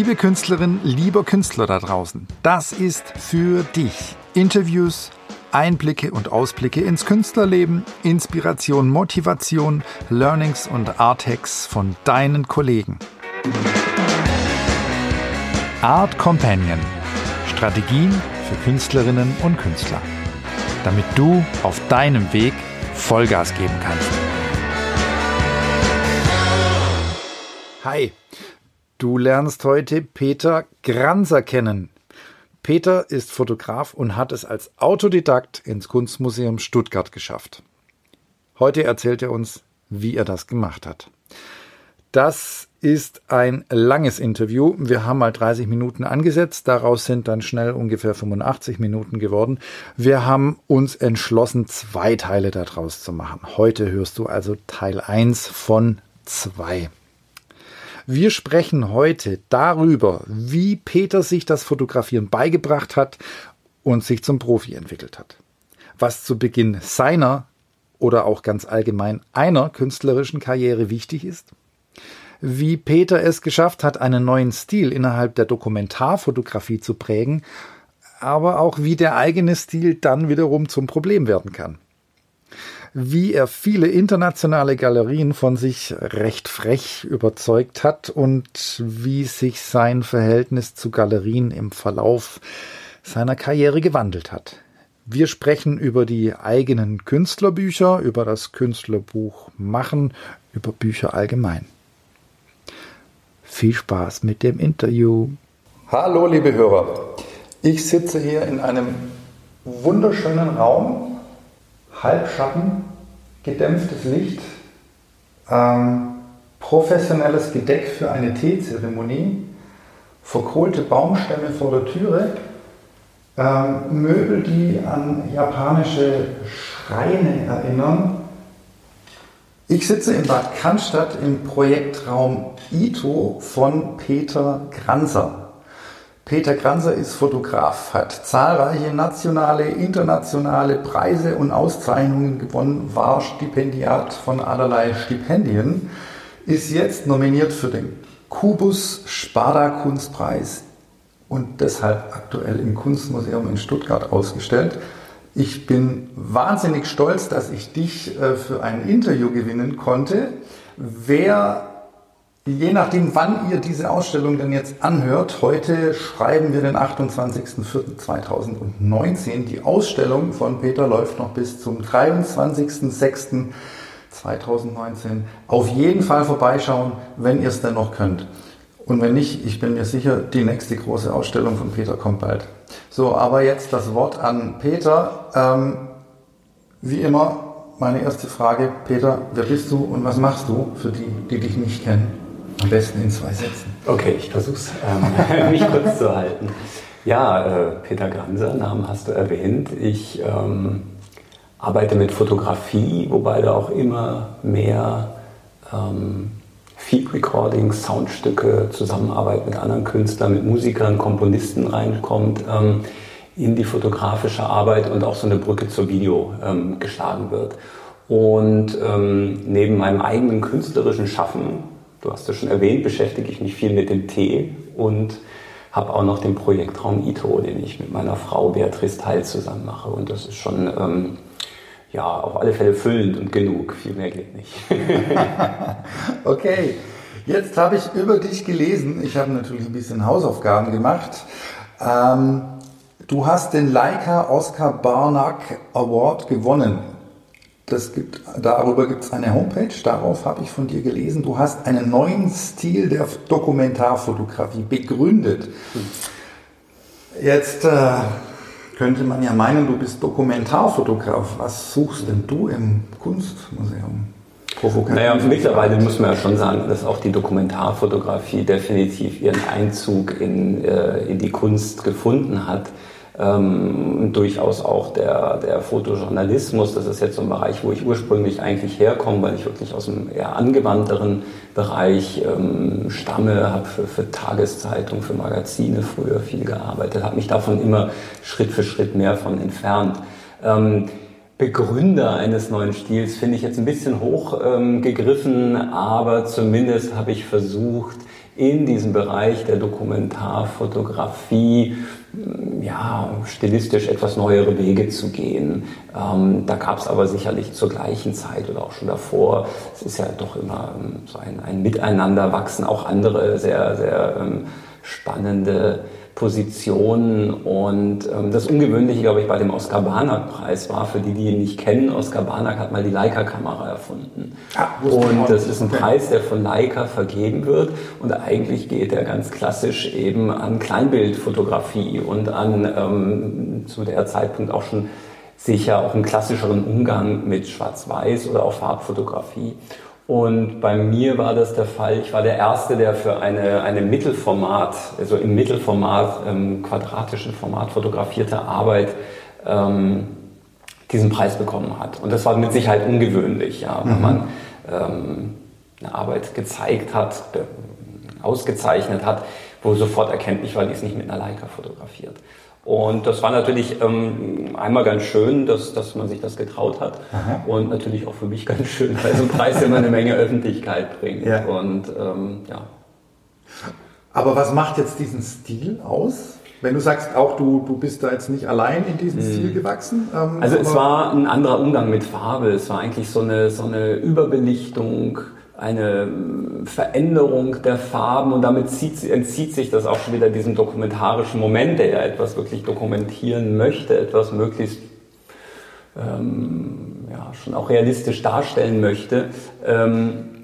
Liebe Künstlerin, lieber Künstler da draußen, das ist für dich. Interviews, Einblicke und Ausblicke ins Künstlerleben, Inspiration, Motivation, Learnings und Arthacks von deinen Kollegen. Art Companion. Strategien für Künstlerinnen und Künstler. Damit du auf deinem Weg Vollgas geben kannst. Hi, du lernst heute Peter Granser kennen. Peter ist Fotograf und hat es als Autodidakt ins Kunstmuseum Stuttgart geschafft. Heute erzählt er uns, wie er das gemacht hat. Das ist ein langes Interview. Wir haben mal 30 Minuten angesetzt. Daraus sind dann schnell ungefähr 85 Minuten geworden. Wir haben uns entschlossen, zwei Teile daraus zu machen. Heute hörst du also Teil 1 von 2. Wir sprechen heute darüber, wie Peter sich das Fotografieren beigebracht hat und sich zum Profi entwickelt hat. Was zu Beginn seiner oder auch ganz allgemein einer künstlerischen Karriere wichtig ist. Wie Peter es geschafft hat, einen neuen Stil innerhalb der Dokumentarfotografie zu prägen, aber auch wie der eigene Stil dann wiederum zum Problem werden kann wie er viele internationale Galerien von sich recht frech überzeugt hat und wie sich sein Verhältnis zu Galerien im Verlauf seiner Karriere gewandelt hat. Wir sprechen über die eigenen Künstlerbücher, über das Künstlerbuch Machen, über Bücher allgemein. Viel Spaß mit dem Interview. Hallo, liebe Hörer. Ich sitze hier in einem wunderschönen Raum Halbschatten, gedämpftes Licht, ähm, professionelles Gedeck für eine Teezeremonie, verkohlte Baumstämme vor der Türe, ähm, Möbel, die an japanische Schreine erinnern. Ich sitze in Bad Cannstatt im Projektraum Ito von Peter Granser. Peter Kranzer ist Fotograf, hat zahlreiche nationale, internationale Preise und Auszeichnungen gewonnen, war Stipendiat von allerlei Stipendien, ist jetzt nominiert für den Kubus Sparda Kunstpreis und deshalb aktuell im Kunstmuseum in Stuttgart ausgestellt. Ich bin wahnsinnig stolz, dass ich dich äh, für ein Interview gewinnen konnte. Wer Je nachdem, wann ihr diese Ausstellung denn jetzt anhört, heute schreiben wir den 28.04.2019. Die Ausstellung von Peter läuft noch bis zum 23.06.2019. Auf jeden Fall vorbeischauen, wenn ihr es denn noch könnt. Und wenn nicht, ich bin mir sicher, die nächste große Ausstellung von Peter kommt bald. So, aber jetzt das Wort an Peter. Ähm, wie immer, meine erste Frage, Peter, wer bist du und was machst du für die, die dich nicht kennen? Am besten in zwei Sätzen. Okay, ich versuch's, ähm, mich kurz zu halten. Ja, äh, Peter Granser, Namen hast du erwähnt. Ich ähm, arbeite mit Fotografie, wobei da auch immer mehr ähm, Field Recording, Soundstücke, Zusammenarbeit mit anderen Künstlern, mit Musikern, Komponisten reinkommt ähm, in die fotografische Arbeit und auch so eine Brücke zur Video ähm, geschlagen wird. Und ähm, neben meinem eigenen künstlerischen Schaffen du hast es schon erwähnt, beschäftige ich mich viel mit dem Tee und habe auch noch den Projektraum ITO, den ich mit meiner Frau Beatrice Teil zusammen mache. Und das ist schon ähm, ja, auf alle Fälle füllend und genug. Viel mehr geht nicht. okay, jetzt habe ich über dich gelesen. Ich habe natürlich ein bisschen Hausaufgaben gemacht. Ähm, du hast den Leica Oscar Barnack Award gewonnen. Das gibt, darüber gibt es eine Homepage, darauf habe ich von dir gelesen. Du hast einen neuen Stil der Dokumentarfotografie begründet. Jetzt äh, könnte man ja meinen, du bist Dokumentarfotograf. Was suchst denn du im Kunstmuseum? Naja, mittlerweile muss man ja schon sagen, dass auch die Dokumentarfotografie definitiv ihren Einzug in, äh, in die Kunst gefunden hat ähm, durchaus auch der, der Fotojournalismus. Das ist jetzt so ein Bereich, wo ich ursprünglich eigentlich herkomme, weil ich wirklich aus einem eher angewandteren Bereich ähm, stamme, habe für, für Tageszeitungen, für Magazine früher viel gearbeitet, habe mich davon immer Schritt für Schritt mehr von entfernt. Ähm, Begründer eines neuen Stils finde ich jetzt ein bisschen hoch ähm, gegriffen, aber zumindest habe ich versucht, in diesem Bereich der Dokumentarfotografie ja, stilistisch etwas neuere Wege zu gehen. Ähm, da gab es aber sicherlich zur gleichen Zeit oder auch schon davor, es ist ja doch immer ähm, so ein, ein Miteinanderwachsen, auch andere sehr, sehr ähm, spannende Positionen. Und ähm, das Ungewöhnliche, glaube ich, bei dem Oscar Barnack-Preis war, für die, die ihn nicht kennen, Oscar Barnack hat mal die Leica-Kamera erfunden. Ah, und das ist ein Preis, der von Leica vergeben wird. Und eigentlich geht er ganz klassisch eben an Kleinbildfotografie und an ähm, zu der Zeitpunkt auch schon sicher auch einen klassischeren Umgang mit Schwarz-Weiß oder auch Farbfotografie. Und bei mir war das der Fall, ich war der Erste, der für eine, eine Mittelformat, also im Mittelformat, ähm, quadratischen Format fotografierte Arbeit ähm, diesen Preis bekommen hat. Und das war mit Sicherheit ungewöhnlich, ja, wenn mhm. man ähm, eine Arbeit gezeigt hat, ausgezeichnet hat, wo sofort erkenntlich war, die ist nicht mit einer Leica fotografiert. Und das war natürlich ähm, einmal ganz schön, dass, dass man sich das getraut hat. Aha. Und natürlich auch für mich ganz schön, weil so ein Preis immer eine Menge Öffentlichkeit bringt. Ja. Und ähm, ja. Aber was macht jetzt diesen Stil aus? Wenn du sagst, auch du, du bist da jetzt nicht allein in diesem hm. Stil gewachsen. Ähm, also es war ein anderer Umgang mit Farbe. Es war eigentlich so eine, so eine Überbelichtung eine Veränderung der Farben und damit zieht, entzieht sich das auch schon wieder diesem dokumentarischen Moment, der ja etwas wirklich dokumentieren möchte, etwas möglichst ähm, ja, schon auch realistisch darstellen möchte. Ähm,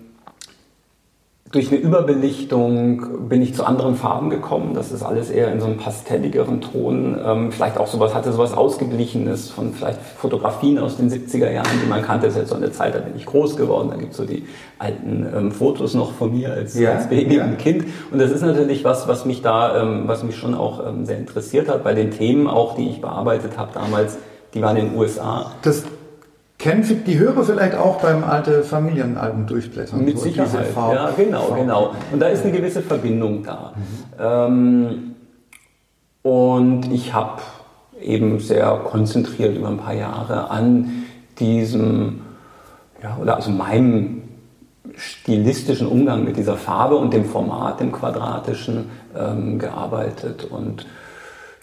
durch eine Überbelichtung bin ich zu anderen Farben gekommen. Das ist alles eher in so einem pastelligeren Ton. Ähm, vielleicht auch sowas, hatte sowas Ausgeblichenes von vielleicht Fotografien aus den 70er Jahren, die man kannte. Das ist jetzt so eine Zeit, da bin ich groß geworden. Da gibt es so die alten ähm, Fotos noch von mir als, ja, als Baby ja. und Kind. Und das ist natürlich was, was mich da, ähm, was mich schon auch ähm, sehr interessiert hat bei den Themen auch, die ich bearbeitet habe damals. Die waren in den USA. Das kennen die Hörer vielleicht auch beim alte Familienalben durchblättern. Mit so Sicherheit, ja, genau, genau. Und da ist eine gewisse Verbindung da. Mhm. Ähm, und ich habe eben sehr konzentriert über ein paar Jahre an diesem, ja, oder also meinem stilistischen Umgang mit dieser Farbe und dem Format, dem quadratischen, ähm, gearbeitet und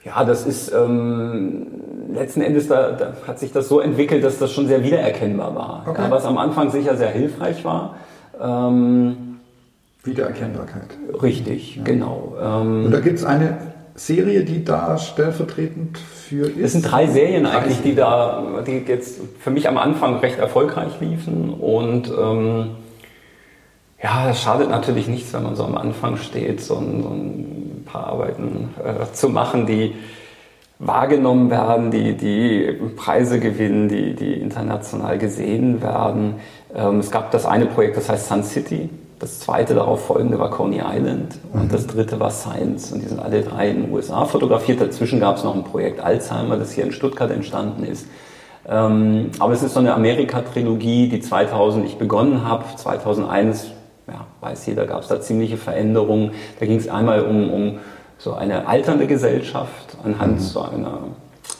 ja, das ist ähm, letzten Endes, da, da, hat sich das so entwickelt, dass das schon sehr wiedererkennbar war. Okay. Ja, was am Anfang sicher sehr hilfreich war. Ähm, Wiedererkennbarkeit. Richtig, ja. genau. Ähm, Und da gibt es eine Serie, die da stellvertretend für ist? Es sind drei Serien drei eigentlich, die da, die jetzt für mich am Anfang recht erfolgreich liefen und ähm, ja, es schadet natürlich nichts, wenn man so am Anfang steht, so ein, so ein paar Arbeiten äh, zu machen, die wahrgenommen werden, die, die Preise gewinnen, die, die international gesehen werden. Ähm, es gab das eine Projekt, das heißt Sun City. Das zweite darauf folgende war Coney Island und mhm. das dritte war Science. Und die sind alle drei in den USA fotografiert. Dazwischen gab es noch ein Projekt Alzheimer, das hier in Stuttgart entstanden ist. Ähm, aber es ist so eine Amerika-Trilogie, die 2000 ich begonnen habe. 2001 ja, weiß jeder, gab es da ziemliche Veränderungen. Da ging es einmal um, um so eine alternde Gesellschaft anhand mhm. so einer,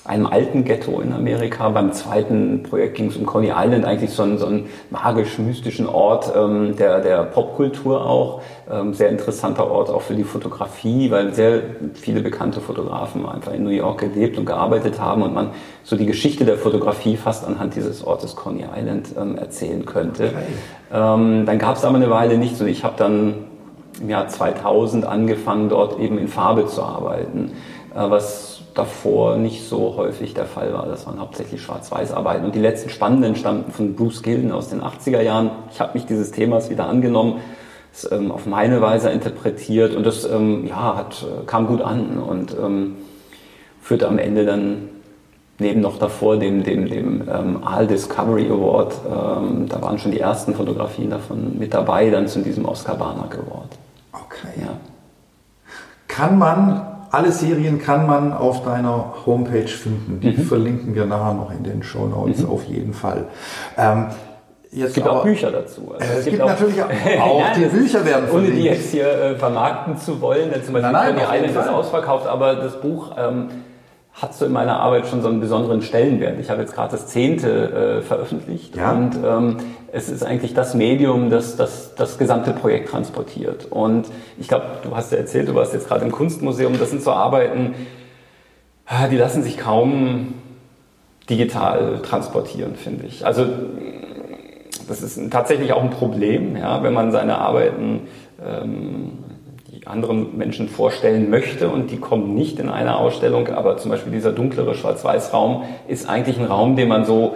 einem alten Ghetto in Amerika. Beim zweiten Projekt ging es um Coney Island, eigentlich so einen, so einen magisch-mystischen Ort ähm, der, der Popkultur auch. Ähm, sehr interessanter Ort auch für die Fotografie, weil sehr viele bekannte Fotografen einfach in New York gelebt und gearbeitet haben und man so die Geschichte der Fotografie fast anhand dieses Ortes Coney Island ähm, erzählen könnte. Okay. Ähm, dann gab es aber eine Weile nichts und ich habe dann im Jahr 2000 angefangen, dort eben in Farbe zu arbeiten, äh, was davor nicht so häufig der Fall war. Das waren hauptsächlich Schwarz-Weiß-Arbeiten. Und die letzten spannenden stammten von Bruce Gilden aus den 80er Jahren. Ich habe mich dieses Themas wieder angenommen, es ähm, auf meine Weise interpretiert und das ähm, ja, hat, äh, kam gut an und ähm, führte am Ende dann neben noch davor dem, dem, dem ähm, Aal Discovery Award, ähm, da waren schon die ersten Fotografien davon mit dabei, dann zu diesem Oscar Barnack Award. Okay. Ja. Kann man, alle Serien kann man auf deiner Homepage finden. Die mhm. verlinken wir nachher noch in den Show Notes mhm. auf jeden Fall. Ähm, es gibt aber, auch Bücher dazu. Also es, es, gibt, gibt natürlich auch, auch ja, die Bücher werden verlinkt. Ohne die jetzt hier äh, vermarkten zu wollen. Zum Beispiel nein, nein, Coney Island ist ausverkauft, aber das Buch ähm, hat so in meiner Arbeit schon so einen besonderen Stellenwert. Ich habe jetzt gerade das zehnte äh, veröffentlicht ja. und ähm, es ist eigentlich das Medium, das, das das gesamte Projekt transportiert. Und ich glaube, du hast ja erzählt, du warst jetzt gerade im Kunstmuseum, das sind so Arbeiten, ah, die lassen sich kaum digital transportieren, finde ich. Also das ist tatsächlich auch ein Problem, ja, wenn man seine Arbeiten ähm, anderen Menschen vorstellen möchte und die kommen nicht in eine Ausstellung, aber zum Beispiel dieser dunklere Schwarz-Weiß-Raum ist eigentlich ein Raum, den man so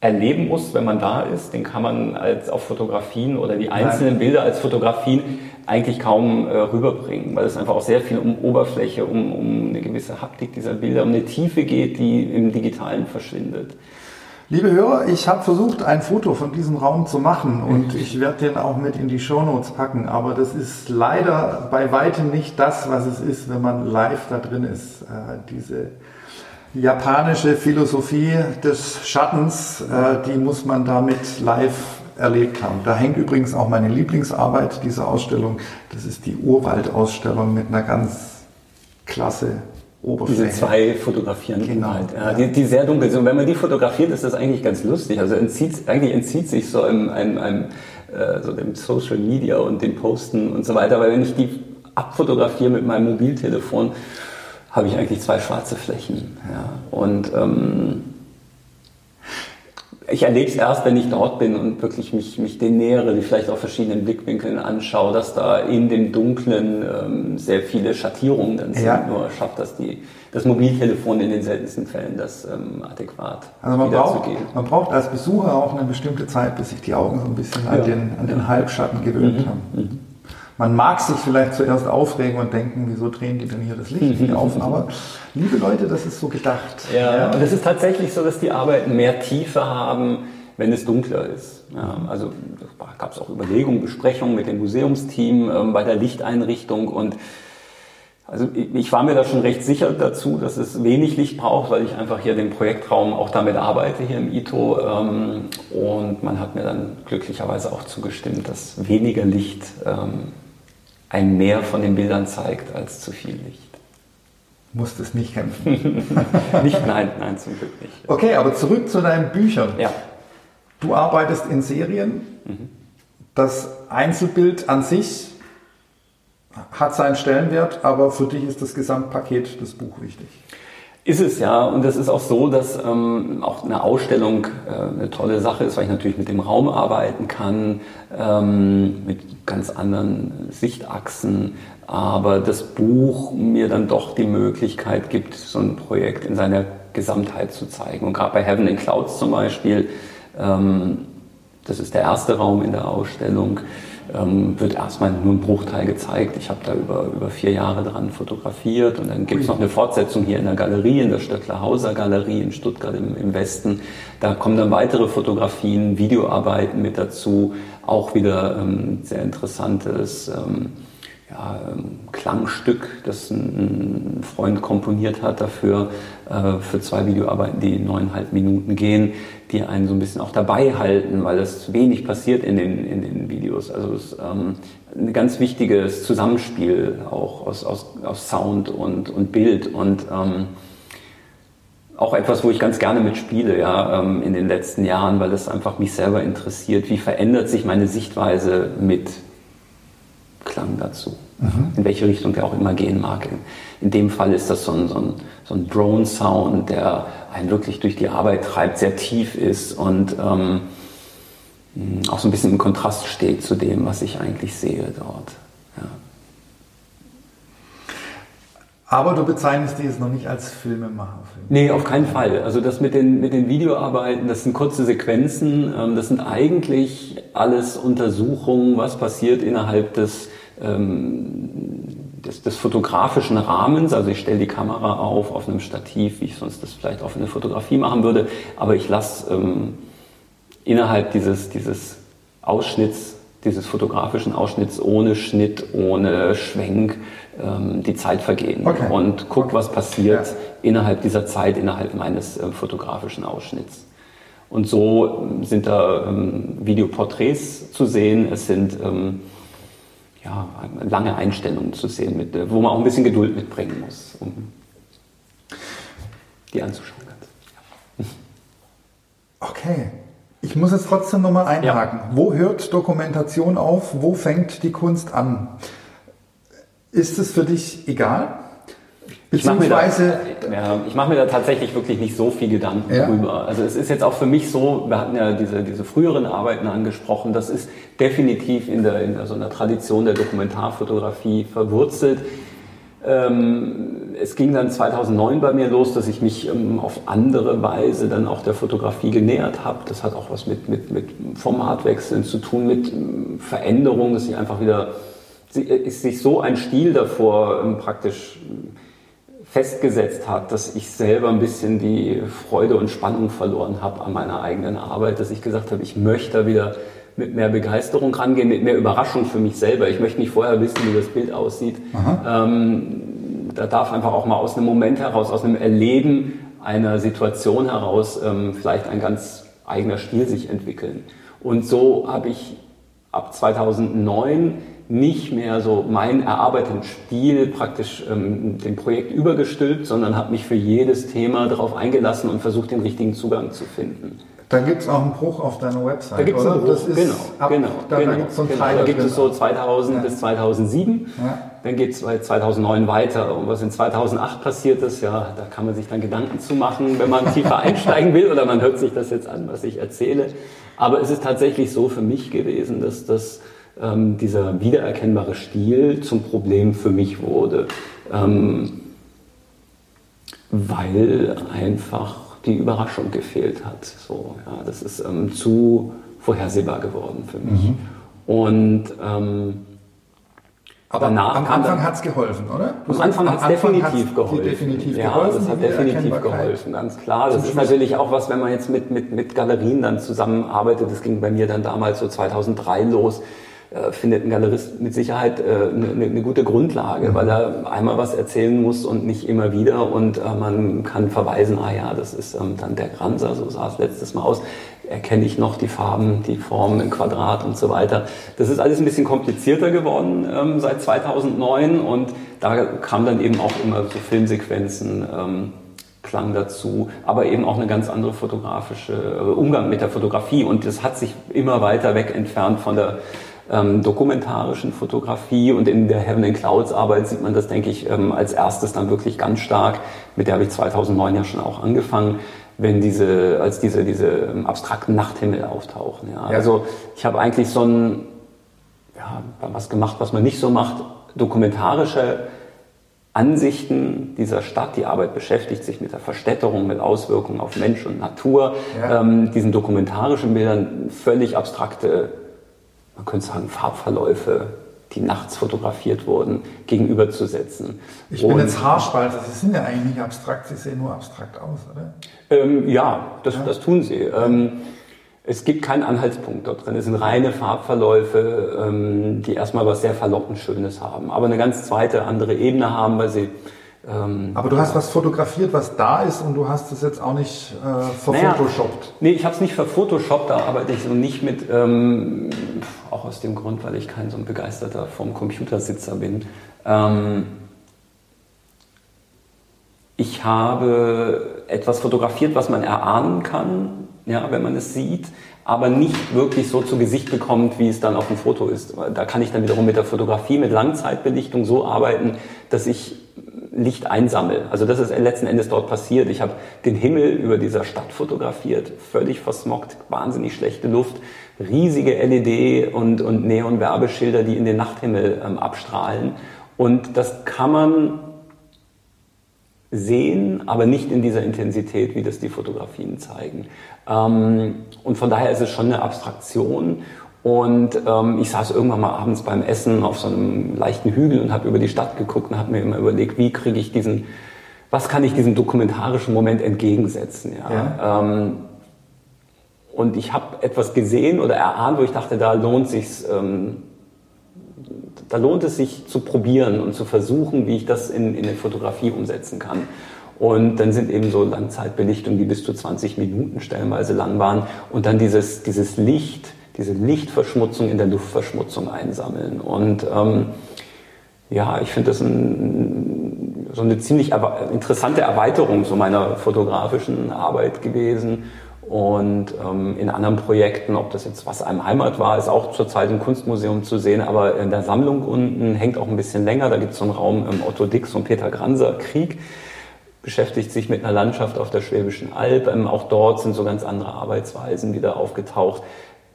erleben muss, wenn man da ist. Den kann man als auf Fotografien oder die einzelnen Nein. Bilder als Fotografien eigentlich kaum äh, rüberbringen, weil es einfach auch sehr viel um Oberfläche, um, um eine gewisse Haptik dieser Bilder, um eine Tiefe geht, die im Digitalen verschwindet. Liebe Hörer, ich habe versucht, ein Foto von diesem Raum zu machen und ich werde den auch mit in die Shownotes packen, aber das ist leider bei weitem nicht das, was es ist, wenn man live da drin ist. Äh, diese japanische Philosophie des Schattens, äh, die muss man damit live erlebt haben. Da hängt übrigens auch meine Lieblingsarbeit dieser Ausstellung. Das ist die Urwaldausstellung mit einer ganz klasse Oberfläche. Diese zwei fotografieren genau, halt, ja, ja. Die, die, sehr dunkel sind. Und wenn man die fotografiert, ist das eigentlich ganz lustig. Also entzieht, eigentlich entzieht sich so einem, einem, einem äh, so dem Social Media und dem Posten und so weiter. Weil wenn ich die abfotografiere mit meinem Mobiltelefon, habe ich eigentlich zwei schwarze Flächen. Ja. Und ähm, ich erlebe es erst, wenn ich dort bin und wirklich mich, mich den nähere, die vielleicht auf verschiedenen Blickwinkeln anschaue, dass da in dem Dunklen ähm, sehr viele Schattierungen dann sind. Ja. Nur schafft das die, das Mobiltelefon in den seltensten Fällen das ähm, adäquat also man braucht, man braucht als Besucher auch eine bestimmte Zeit, bis sich die Augen so ein bisschen ja. an, den, an den Halbschatten gewöhnt mhm. haben. Mhm. Man mag sich vielleicht zuerst aufregen und denken, wieso drehen die denn hier das Licht nicht auf? Aber liebe Leute, das ist so gedacht. Ja, ja. und es ist tatsächlich so, dass die Arbeiten mehr Tiefe haben, wenn es dunkler ist. Ja, also gab es auch Überlegungen, Besprechungen mit dem Museumsteam ähm, bei der Lichteinrichtung und also ich war mir da schon recht sicher dazu, dass es wenig Licht braucht, weil ich einfach hier den Projektraum auch damit arbeite hier im ITO. Ähm, und man hat mir dann glücklicherweise auch zugestimmt, dass weniger Licht ähm, ein Mehr von den Bildern zeigt als zu viel Licht. Musstest nicht kämpfen. nicht, nein, nein, zum Glück nicht. Okay, aber zurück zu deinen Büchern. Ja. Du arbeitest in Serien. Mhm. Das Einzelbild an sich hat seinen Stellenwert, aber für dich ist das Gesamtpaket das Buch wichtig. Ist es ja, und es ist auch so, dass ähm, auch eine Ausstellung äh, eine tolle Sache ist, weil ich natürlich mit dem Raum arbeiten kann, ähm, mit ganz anderen Sichtachsen, aber das Buch mir dann doch die Möglichkeit gibt, so ein Projekt in seiner Gesamtheit zu zeigen. Und gerade bei Heaven in Clouds zum Beispiel, ähm, das ist der erste Raum in der Ausstellung, ähm, wird erstmal nur ein Bruchteil gezeigt. Ich habe da über, über vier Jahre dran fotografiert und dann gibt es noch eine Fortsetzung hier in der Galerie, in der Stöckler-Hauser Galerie in Stuttgart im, im, Westen. Da kommen dann weitere Fotografien, Videoarbeiten mit dazu, auch wieder ähm, sehr interessantes ähm, ja, ähm, Klangstück, das ein, Freund komponiert hat dafür, äh, für zwei Videoarbeiten, die neuneinhalb Minuten gehen, die einen so ein bisschen auch dabei halten, weil es wenig passiert in den, in den Videos. Also es ist ähm, ein ganz wichtiges Zusammenspiel auch aus, aus, aus Sound und, und Bild und ähm, auch etwas, wo ich ganz gerne mitspiele, ja, ähm, in den letzten Jahren, weil es einfach mich selber interessiert. Wie verändert sich meine Sichtweise mit Klang dazu. Mhm. In welche Richtung der auch immer gehen mag. In, in dem Fall ist das so ein, so ein, so ein Drone-Sound, der einen wirklich durch die Arbeit treibt, sehr tief ist und ähm, auch so ein bisschen im Kontrast steht zu dem, was ich eigentlich sehe dort. Ja. Aber du bezeichnest die jetzt noch nicht als Filmemacher. Nee, auf keinen Fall. Also das mit den, mit den Videoarbeiten, das sind kurze Sequenzen, ähm, das sind eigentlich alles Untersuchungen, was passiert innerhalb des des, des, fotografischen Rahmens. Also ich stelle die Kamera auf auf einem Stativ, wie ich sonst das vielleicht auf eine Fotografie machen würde, aber ich lasse ähm, innerhalb dieses, dieses Ausschnitts, dieses fotografischen Ausschnitts ohne Schnitt, ohne Schwenk ähm, die Zeit vergehen okay. und gucke, was passiert ja. innerhalb dieser Zeit, innerhalb meines äh, fotografischen Ausschnitts. Und so ähm, sind da ähm, Videoporträts zu sehen, es sind ähm, ja, lange Einstellungen zu sehen, mit, wo man auch ein bisschen Geduld mitbringen muss. Um die anzuschauen kannst. Okay. Ich muss jetzt trotzdem nochmal einhaken. Ja. Wo hört Dokumentation auf? Wo fängt die Kunst an? Ist es für dich egal? Beziehungsweise. Ich mache mir, ja, mach mir, da tatsächlich wirklich nicht so viel Gedanken ja. drüber. Also es ist jetzt auch für mich so, wir hatten ja diese, diese früheren Arbeiten angesprochen, das ist definitiv in, der, in der, so einer Tradition der Dokumentarfotografie verwurzelt. Ähm, es ging dann 2009 bei mir los, dass ich mich ähm, auf andere Weise dann auch der Fotografie genähert habe. Das hat auch was mit, mit, mit Formatwechseln zu tun, mit ähm, Veränderungen, dass ich einfach wieder, ist sich so ein Stil davor ähm, praktisch festgesetzt hat, dass ich selber ein bisschen die Freude und Spannung verloren habe an meiner eigenen Arbeit, dass ich gesagt habe, ich möchte da wieder mit mehr Begeisterung rangehen, mit mehr Überraschung für mich selber. Ich möchte nicht vorher wissen, wie das Bild aussieht. Ähm, da darf einfach auch mal aus einem Moment heraus, aus einem Erleben einer Situation heraus ähm, vielleicht ein ganz eigener Stil sich entwickeln. Und so habe ich ab 2009 nicht mehr so meinen erarbeiteten Stil praktisch ähm, dem Projekt übergestülpt, sondern habe mich für jedes Thema darauf eingelassen und versucht, den richtigen Zugang zu finden. Da gibt es auch einen Bruch auf deiner Website. Da gibt es einen Bruch, genau. Ab, genau, da, genau, da, so genau. da gibt es so 2000 ja. bis 2007. Ja. Dann geht es 2009 weiter. Und was in 2008 passiert ist, ja, da kann man sich dann Gedanken zu machen, wenn man tiefer einsteigen will oder man hört sich das jetzt an, was ich erzähle. Aber es ist tatsächlich so für mich gewesen, dass das ähm, dieser wiedererkennbare Stil zum Problem für mich wurde, ähm, weil einfach die Überraschung gefehlt hat. So, ja, das ist ähm, zu vorhersehbar geworden für mich. Mhm. Und ähm, aber danach am Anfang hat es geholfen, oder? Du am Anfang hat es definitiv geholfen. Definitiv ja, geholfen, das hat definitiv geholfen, ganz klar. Das ist natürlich auch was, wenn man jetzt mit, mit, mit Galerien dann zusammenarbeitet. Das ging bei mir dann damals so 2003 los äh, findet ein Galerist mit Sicherheit äh, eine, eine gute Grundlage, weil er einmal was erzählen muss und nicht immer wieder und äh, man kann verweisen, ah ja, das ist ähm, dann der Granser, so sah es letztes Mal aus, erkenne ich noch die Farben, die Formen im Quadrat und so weiter. Das ist alles ein bisschen komplizierter geworden ähm, seit 2009 und da kam dann eben auch immer so Filmsequenzen, ähm, Klang dazu, aber eben auch eine ganz andere fotografische Umgang mit der Fotografie und das hat sich immer weiter weg entfernt von der ähm, dokumentarischen Fotografie und in der Heaven and Clouds Arbeit sieht man das, denke ich, ähm, als erstes dann wirklich ganz stark. Mit der habe ich 2009 ja schon auch angefangen, wenn diese, als diese, diese ähm, abstrakten Nachthimmel auftauchen. Ja. ja. Also ich habe eigentlich so ein, ja, was gemacht, was man nicht so macht, dokumentarische Ansichten dieser Stadt. Die Arbeit beschäftigt sich mit der Verstädterung, mit Auswirkungen auf Mensch und Natur, ja. ähm, diesen dokumentarischen Bildern völlig abstrakte man könnte sagen, Farbverläufe, die nachts fotografiert wurden, gegenüberzusetzen. Ich bin jetzt Haarspalter, Sie sind ja eigentlich nicht abstrakt, Sie sehen nur abstrakt aus, oder? Ähm, ja, das, ja, das, tun Sie. Ähm, es gibt keinen Anhaltspunkt dort drin. Es sind reine Farbverläufe, ähm, die erstmal was sehr verlockend Schönes haben, aber eine ganz zweite, andere Ebene haben, weil sie ähm, Aber du hast was fotografiert, was da ist und du hast es jetzt auch nicht äh, verfotoshoppt. Naja, nee, ich habe es nicht verfotoshoppt, da arbeite ich so nicht mit, ähm, auch aus dem Grund, weil ich kein so ein begeisterter vom Computersitzer bin. Ähm, ich habe etwas fotografiert, was man erahnen kann, ja, wenn man es sieht, aber nicht wirklich so zu Gesicht bekommt, wie es dann auf dem Foto ist. Da kann ich dann wiederum mit der Fotografie, mit Langzeitbelichtung so arbeiten, dass ich Licht einsammle. Also das ist letzten Endes dort passiert. Ich habe den Himmel über dieser Stadt fotografiert, völlig versmockt, wahnsinnig schlechte Luft, riesige LED und, und Neon-Werbeschilder, die in den Nachthimmel ähm, abstrahlen. Und das kann man sehen, aber nicht in dieser Intensität, wie das die Fotografien zeigen. Ähm, und von daher ist es schon eine Abstraktion. Und ähm, ich saß irgendwann mal abends beim Essen auf so einem leichten Hügel und habe über die Stadt geguckt und habe mir immer überlegt, wie kriege ich diesen, was kann ich diesem dokumentarischen Moment entgegensetzen. Ja? ja. Ähm, und ich habe etwas gesehen oder erahnt, wo ich dachte, da lohnt sich's, ähm, da lohnt es sich zu probieren und zu versuchen, wie ich das in, in eine Fotografie umsetzen kann. Und dann sind eben so Langzeitbelichtungen, die bis zu 20 Minuten stellenweise lang waren. Und dann dieses, dieses Licht, diese Lichtverschmutzung in der Luftverschmutzung einsammeln. Und ähm, ja, ich finde das ein, so eine ziemlich interessante Erweiterung so meiner fotografischen Arbeit gewesen. Und ähm, in anderen Projekten, ob das jetzt was einem Heimat war, ist auch zurzeit im Kunstmuseum zu sehen, aber in der Sammlung unten hängt auch ein bisschen länger. Da gibt es so einen Raum im Otto Dix und Peter Granser Krieg, beschäftigt sich mit einer Landschaft auf der Schwäbischen Alb. Ähm, auch dort sind so ganz andere Arbeitsweisen wieder aufgetaucht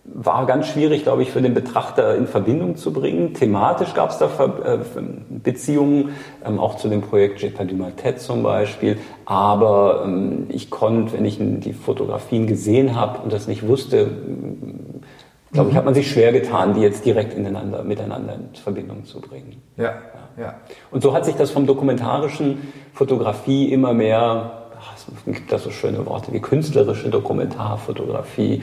war ganz schwierig, glaube ich, für den Betrachter in Verbindung zu bringen. Thematisch gab es da äh, Beziehungen, ähm, auch zu dem Projekt Jeta du Maltet zum Beispiel. Aber ähm, ich konnte, wenn ich die Fotografien gesehen habe und das nicht wusste, glaube ich, mhm. hat man sich schwer getan, die jetzt direkt ineinander, miteinander in Verbindung zu bringen. Ja, ja. ja. Und so hat sich das vom dokumentarischen Fotografie immer mehr, ach, es gibt da so schöne Worte wie künstlerische Dokumentarfotografie,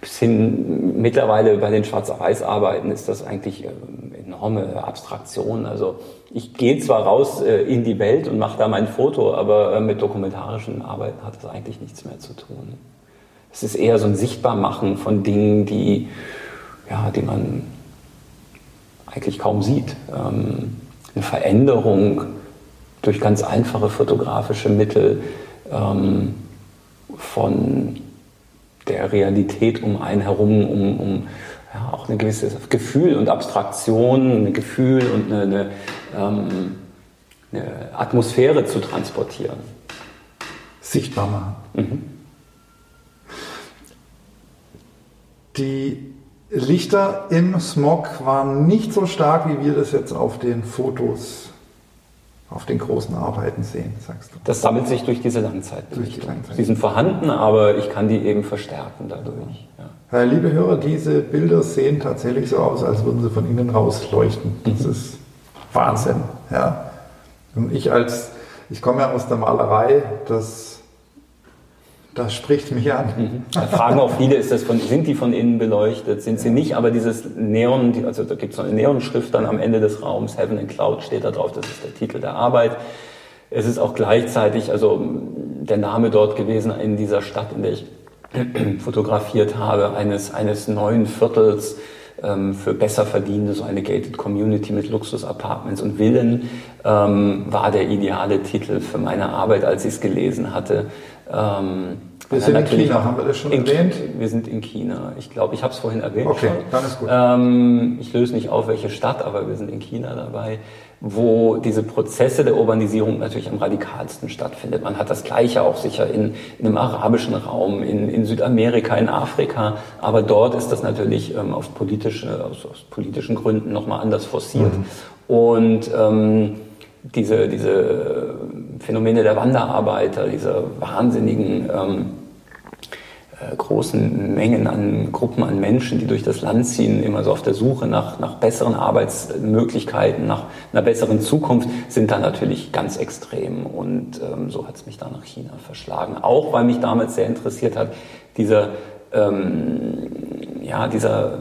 bis hin mittlerweile bei den Schwarz-Weiß-Arbeiten ist das eigentlich ähm, enorme Abstraktion. Also ich gehe zwar raus äh, in die Welt und mache da mein Foto, aber äh, mit dokumentarischen Arbeiten hat das eigentlich nichts mehr zu tun. Es ist eher so ein Sichtbarmachen von Dingen, die, ja, die man eigentlich kaum sieht. Ähm, eine Veränderung durch ganz einfache fotografische Mittel ähm, von der Realität um einen herum, um, um ja, auch ein gewisses Gefühl und Abstraktion, ein Gefühl und eine, eine, ähm, eine Atmosphäre zu transportieren. Sichtbar machen. Mhm. Die Lichter im Smog waren nicht so stark, wie wir das jetzt auf den Fotos auf den großen Arbeiten sehen, sagst du. Das sammelt sich durch diese Langzeitbelichtung. Die Langzeit. Sie sind vorhanden, aber ich kann die eben verstärken dadurch. Ja. Liebe Hörer, diese Bilder sehen tatsächlich so aus, als würden sie von innen rausleuchten. Das mhm. ist Wahnsinn. Ja. Und ich als, ich komme ja aus der Malerei, das das spricht mich an. Da fragen auch viele, ist das von, sind die von innen beleuchtet? Sind sie nicht? Aber dieses Neon, also da gibt es eine Neonschrift dann am Ende des Raums, Heaven and Cloud steht da drauf, das ist der Titel der Arbeit. Es ist auch gleichzeitig, also der Name dort gewesen in dieser Stadt, in der ich fotografiert habe, eines, eines neuen Viertels ähm, für besser verdienende, so eine gated Community mit Luxus-Apartments und Villen, ähm, war der ideale Titel für meine Arbeit, als ich es gelesen hatte. Ähm, wir sind in China, haben wir das schon erwähnt? Wir sind in China. Ich glaube, ich habe es vorhin erwähnt. Okay, schon. dann ist gut. Ähm, ich löse nicht auf, welche Stadt, aber wir sind in China dabei, wo diese Prozesse der Urbanisierung natürlich am radikalsten stattfindet. Man hat das Gleiche auch sicher in, in einem arabischen Raum, in, in Südamerika, in Afrika, aber dort ist das natürlich ähm, auf politische, aus, aus politischen Gründen nochmal anders forciert. Mhm. Und ähm, diese, diese Phänomene der Wanderarbeiter, diese wahnsinnigen ähm, äh, großen Mengen an Gruppen an Menschen, die durch das Land ziehen, immer so auf der Suche nach, nach besseren Arbeitsmöglichkeiten, nach einer besseren Zukunft, sind da natürlich ganz extrem. Und ähm, so hat es mich da nach China verschlagen. Auch weil mich damals sehr interessiert hat, dieser, ähm, ja, dieser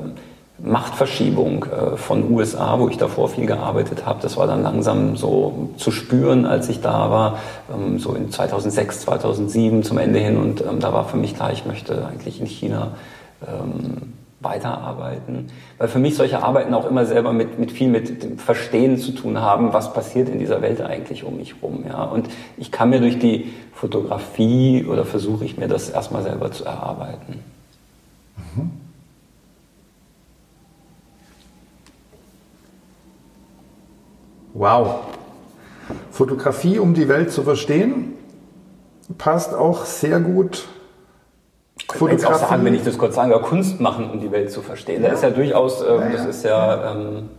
Machtverschiebung äh, von USA, wo ich davor viel gearbeitet habe. Das war dann langsam so zu spüren, als ich da war, ähm, so in 2006, 2007 zum Ende hin. Und ähm, da war für mich klar, ich möchte eigentlich in China ähm, weiterarbeiten. Weil für mich solche Arbeiten auch immer selber mit, mit viel mit dem Verstehen zu tun haben, was passiert in dieser Welt eigentlich um mich rum. Ja? Und ich kann mir durch die Fotografie oder versuche ich mir das erstmal selber zu erarbeiten. Mhm. Wow. Fotografie, um die Welt zu verstehen, passt auch sehr gut. Fotografie. Auch sagen, wenn ich das kurz sagen Kunst machen, um die Welt zu verstehen. Ja. Das ist ja durchaus, äh, ja, das ist ja ähm,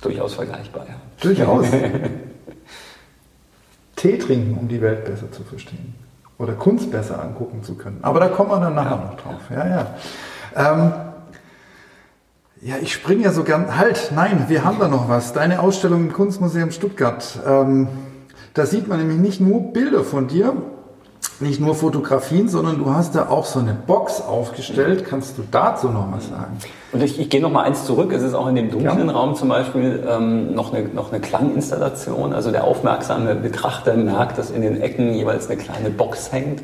durchaus vergleichbar. Ja. Durchaus. Tee trinken, um die Welt besser zu verstehen. Oder Kunst besser angucken zu können. Aber da kommen wir dann nachher noch drauf. Ja, ja. Ähm, ja, ich springe ja so gern. Halt, nein, wir haben da noch was. Deine Ausstellung im Kunstmuseum Stuttgart. Ähm, da sieht man nämlich nicht nur Bilder von dir, nicht nur Fotografien, sondern du hast da auch so eine Box aufgestellt. Kannst du dazu noch was sagen? Und ich, ich gehe noch mal eins zurück. Es ist auch in dem dunklen ja. Raum zum Beispiel ähm, noch, eine, noch eine Klanginstallation. Also der aufmerksame Betrachter merkt, dass in den Ecken jeweils eine kleine Box hängt.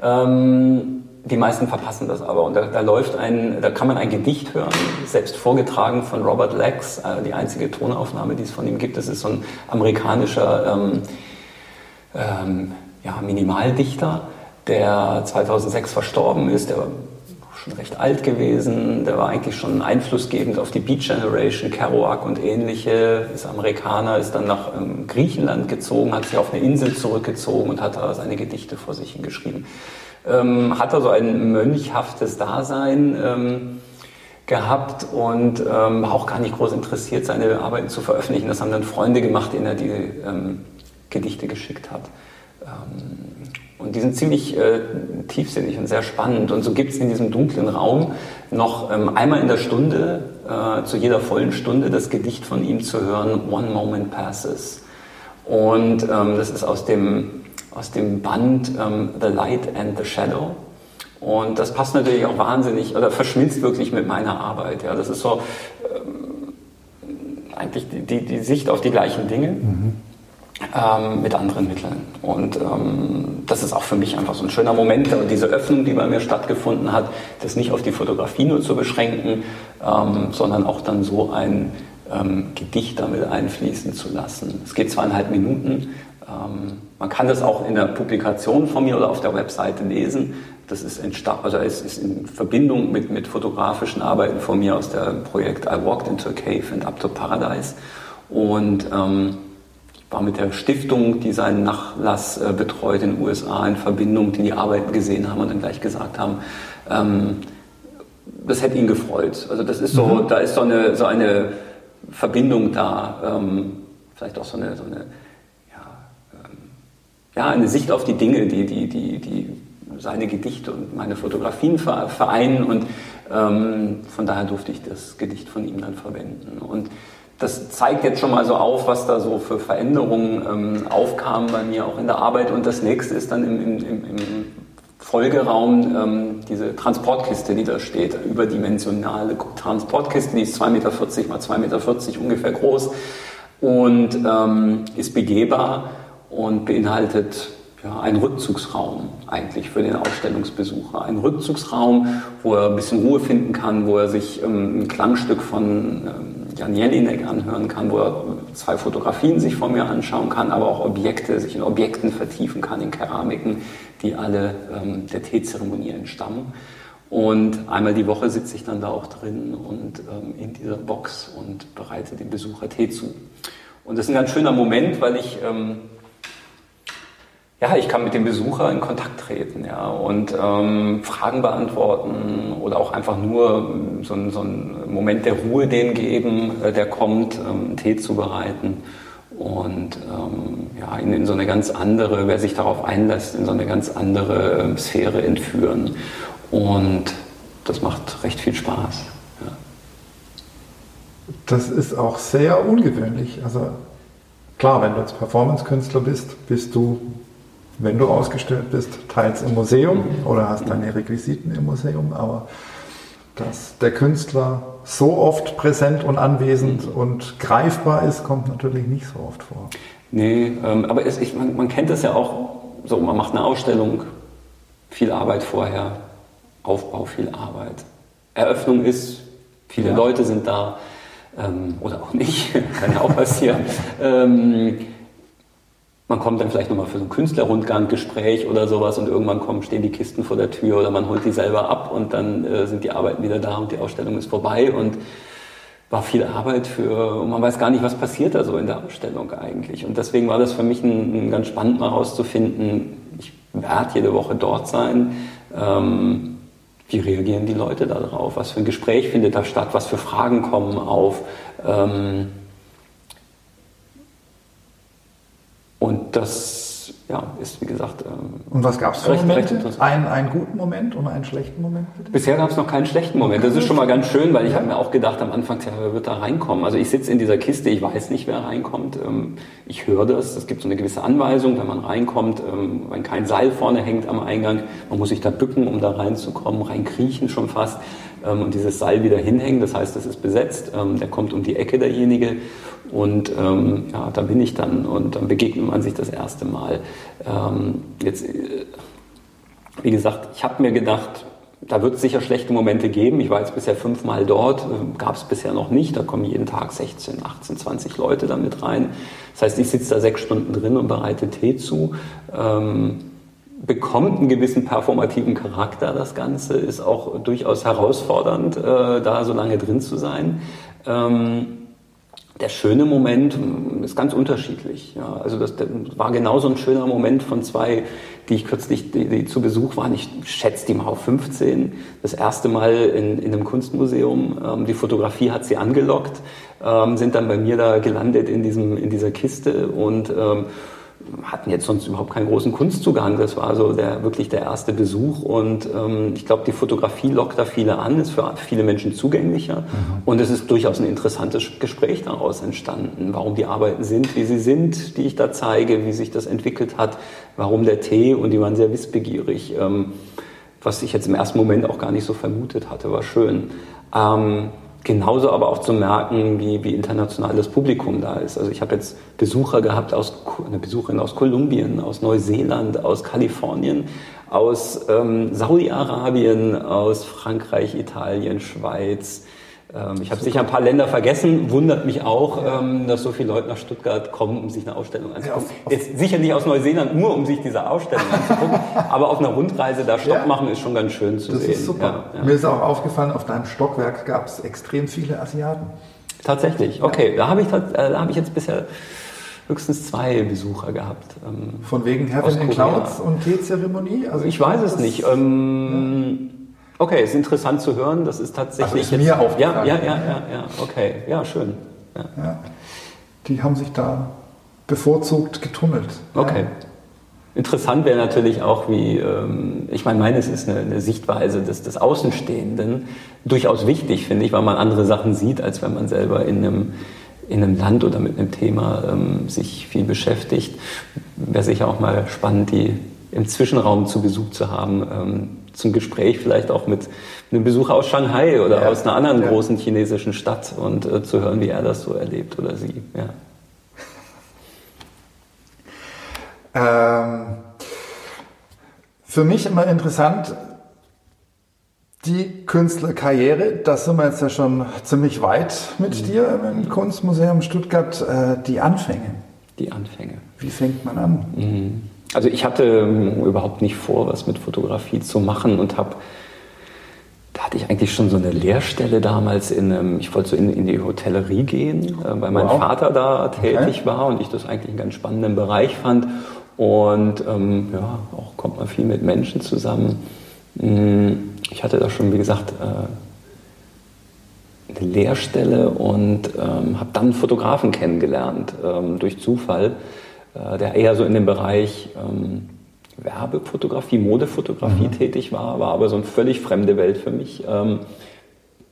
Ähm, die meisten verpassen das aber. Und da, da, läuft ein, da kann man ein Gedicht hören, selbst vorgetragen von Robert Lex, äh, die einzige Tonaufnahme, die es von ihm gibt. Das ist so ein amerikanischer ähm, ähm, ja, Minimaldichter, der 2006 verstorben ist. Der war schon recht alt gewesen. Der war eigentlich schon einflussgebend auf die Beat Generation, Kerouac und ähnliche. Ist Amerikaner, ist dann nach ähm, Griechenland gezogen, hat sich auf eine Insel zurückgezogen und hat da seine Gedichte vor sich hingeschrieben. Ähm, hat also ein mönchhaftes Dasein ähm, gehabt und ähm, war auch gar nicht groß interessiert, seine Arbeiten zu veröffentlichen. Das haben dann Freunde gemacht, denen er die ähm, Gedichte geschickt hat. Ähm, und die sind ziemlich äh, tiefsinnig und sehr spannend. Und so gibt es in diesem dunklen Raum noch ähm, einmal in der Stunde, äh, zu jeder vollen Stunde, das Gedicht von ihm zu hören, One Moment Passes. Und das ist aus dem, aus dem Band ähm, The Light and the Shadow. Und das passt natürlich auch wahnsinnig, oder verschmilzt wirklich mit meiner Arbeit. Ja, das ist so ähm, eigentlich die, die, die, Sicht auf die gleichen Dinge. Mhm ähm, mit anderen Mitteln. Und ähm, das ist auch für mich einfach so ein schöner Moment. Und diese Öffnung, die bei mir stattgefunden hat, das nicht auf die Fotografie nur zu beschränken, ähm, sondern auch dann so ein ähm, Gedicht damit einfließen zu lassen. Es geht zweieinhalb Minuten. Ähm, man kann das auch in der Publikation von mir oder auf der Webseite lesen. Das ist, also es ist in Verbindung mit, mit fotografischen Arbeiten von mir aus dem Projekt I Walked into a Cave and Up to Paradise. Und ähm, war mit der Stiftung, die seinen Nachlass äh, betreut in den USA, in Verbindung, die die Arbeiten gesehen haben und dann gleich gesagt haben, ähm, das hätte ihn gefreut. Also das ist so, mhm. da ist so eine, so eine Verbindung da, ähm, vielleicht auch so eine, so eine ja, eine Sicht auf die Dinge, die, die, die, die seine Gedichte und meine Fotografien vereinen und ähm, von daher durfte ich das Gedicht von ihm dann verwenden. Und das zeigt jetzt schon mal so auf, was da so für Veränderungen ähm, aufkamen bei mir auch in der Arbeit. Und das nächste ist dann im, im, im Folgeraum ähm, diese Transportkiste, die da steht, überdimensionale Transportkiste, die ist 2,40 Meter mal 2,40 Meter ungefähr groß und ähm, ist begehbar und beinhaltet ja, einen Rückzugsraum eigentlich für den Ausstellungsbesucher. Ein Rückzugsraum, wo er ein bisschen Ruhe finden kann, wo er sich ähm, ein Klangstück von ähm, Jan Jelinek anhören kann, wo er zwei Fotografien sich von mir anschauen kann, aber auch Objekte, sich in Objekten vertiefen kann, in Keramiken, die alle ähm, der Teezeremonie entstammen. Und einmal die Woche sitze ich dann da auch drin und ähm, in dieser Box und bereite dem Besucher Tee zu. Und das ist ein ganz schöner Moment, weil ich ähm, ja, ich kann mit dem Besucher in Kontakt treten ja, und ähm, Fragen beantworten oder auch einfach nur so, ein, so einen Moment der Ruhe denen geben, äh, der kommt, ähm, Tee zubereiten und ähm, ja, in, in, so eine ganz andere, wer sich darauf einlässt, in so eine ganz andere ähm, Sphäre entführen. Und das macht recht viel Spaß. Ja. Das ist auch sehr ungewöhnlich. Also klar, wenn du jetzt Performance-Künstler bist, bist du wenn du ausgestellt bist, teils im Museum oder hast deine Requisiten im Museum, aber dass der Künstler so oft präsent und anwesend und greifbar ist, kommt natürlich nicht so oft vor. Nee, ähm, aber es, ich, man, man, kennt es ja auch so, man macht eine Ausstellung, viel Arbeit vorher, Aufbau, viel Arbeit. Eröffnung ist, viele ja. Leute sind da ähm, oder auch nicht, kann ja auch passieren. ähm, man kommt dann vielleicht nochmal für so ein Künstlerrundgang-Gespräch oder sowas und irgendwann kommen, stehen die Kisten vor der Tür oder man holt die selber ab und dann äh, sind die Arbeiten wieder da und die Ausstellung ist vorbei und war viel Arbeit für, und man weiß gar nicht, was passiert da so in der Ausstellung eigentlich. Und deswegen war das für mich ein, ein ganz spannend mal herauszufinden, ich werde jede Woche dort sein, ähm, wie reagieren die Leute darauf, was für ein Gespräch findet da statt, was für Fragen kommen auf. Ähm, Und das ja, ist, wie gesagt. Ähm, und was gab es für recht, Momente? Recht einen, einen guten Moment und einen schlechten Moment? Bitte? Bisher gab es noch keinen schlechten Moment. Das ist schon mal ganz schön, weil ich ja. habe mir auch gedacht am Anfang, ja, wer wird da reinkommen? Also ich sitze in dieser Kiste, ich weiß nicht, wer reinkommt. Ähm, ich höre das. Es gibt so eine gewisse Anweisung, wenn man reinkommt, ähm, wenn kein Seil vorne hängt am Eingang. Man muss sich da bücken, um da reinzukommen, reinkriechen schon fast und dieses Seil wieder hinhängen. Das heißt, es ist besetzt. Der kommt um die Ecke derjenige und ähm, ja, da bin ich dann und dann begegnet man sich das erste Mal. Ähm, jetzt, äh, wie gesagt, ich habe mir gedacht, da wird es sicher schlechte Momente geben. Ich war jetzt bisher fünfmal dort, äh, gab es bisher noch nicht. Da kommen jeden Tag 16, 18, 20 Leute da mit rein. Das heißt, ich sitze da sechs Stunden drin und bereite Tee zu. Ähm, bekommt einen gewissen performativen Charakter, das Ganze. Ist auch durchaus herausfordernd, äh, da so lange drin zu sein. Ähm, der schöne Moment ist ganz unterschiedlich. Ja, also das, das war genauso ein schöner Moment von zwei, die ich kürzlich die, die zu Besuch waren. Ich schätze die mal auf 15. Das erste Mal in, in einem Kunstmuseum. Ähm, die Fotografie hat sie angelockt, ähm, sind dann bei mir da gelandet in, diesem, in dieser Kiste und ähm, hatten jetzt sonst überhaupt keinen großen Kunstzugang. Das war so der, wirklich der erste Besuch. Und ähm, ich glaube, die Fotografie lockt da viele an, ist für viele Menschen zugänglicher. Mhm. Und es ist durchaus ein interessantes Gespräch daraus entstanden, warum die Arbeiten sind, wie sie sind, die ich da zeige, wie sich das entwickelt hat, warum der Tee. Und die waren sehr wissbegierig, ähm, was ich jetzt im ersten Moment auch gar nicht so vermutet hatte, war schön. Ähm, Genauso aber auch zu merken, wie, wie international das Publikum da ist. Also ich habe jetzt Besucher gehabt, aus, eine Besucherin aus Kolumbien, aus Neuseeland, aus Kalifornien, aus ähm, Saudi-Arabien, aus Frankreich, Italien, Schweiz, ich habe sicher ein paar Länder vergessen, wundert mich auch, ja. ähm, dass so viele Leute nach Stuttgart kommen, um sich eine Ausstellung anzugucken. Ja, Jetzt sicher nicht aus Neuseeland, nur um sich diese Ausstellung anzugucken, aber auf einer Rundreise da Stopp ja. machen ist schon ganz schön zu das sehen. Ist super. Mir ist auch aufgefallen, auf deinem Stockwerk gab es extrem viele Asiaten. Tatsächlich, okay. Da habe ich, äh, hab ich jetzt bisher höchstens zwei Besucher gehabt. Ähm, Von wegen Heaven in Clouds und Teezeremonie? Also ich, ich weiß es nicht. Ähm, Okay, ist interessant zu hören. Das ist tatsächlich also ist mir auch. Ja, ja, ja, ja, ja, okay, ja, schön. Ja. ja. Die haben sich da bevorzugt getummelt. Okay. Interessant wäre natürlich auch, wie, ähm, ich meine, meines ist eine, eine Sichtweise des, des Außenstehenden durchaus wichtig, finde ich, weil man andere Sachen sieht, als wenn man selber in einem, in einem Land oder mit einem Thema ähm, sich viel beschäftigt. Wäre sicher auch mal spannend, die im Zwischenraum zu Besuch zu haben. Ähm, zum Gespräch vielleicht auch mit einem Besucher aus Shanghai oder ja. aus einer anderen ja. großen chinesischen Stadt und äh, zu hören, wie er das so erlebt oder sie. Ja. Ähm, für mich immer interessant, die Künstlerkarriere, da sind wir jetzt ja schon ziemlich weit mit mhm. dir im Kunstmuseum Stuttgart, äh, die Anfänge. Die Anfänge. Wie fängt man an? Mhm. Also ich hatte ähm, überhaupt nicht vor, was mit Fotografie zu machen und habe da hatte ich eigentlich schon so eine Lehrstelle damals in, ähm, ich wollte so in, in die Hotellerie gehen, äh, weil mein wow. Vater da tätig okay. war und ich das eigentlich einen ganz spannenden Bereich fand. Und ähm, ja, auch kommt man viel mit Menschen zusammen. Mm, ich hatte da schon, wie gesagt, äh, eine Lehrstelle und ähm, habe dann Fotografen kennengelernt ähm, durch Zufall äh, der eher so in dem Bereich ähm, Werbefotografie, Modefotografie mhm. tätig war, war aber so eine völlig fremde Welt für mich. Ähm,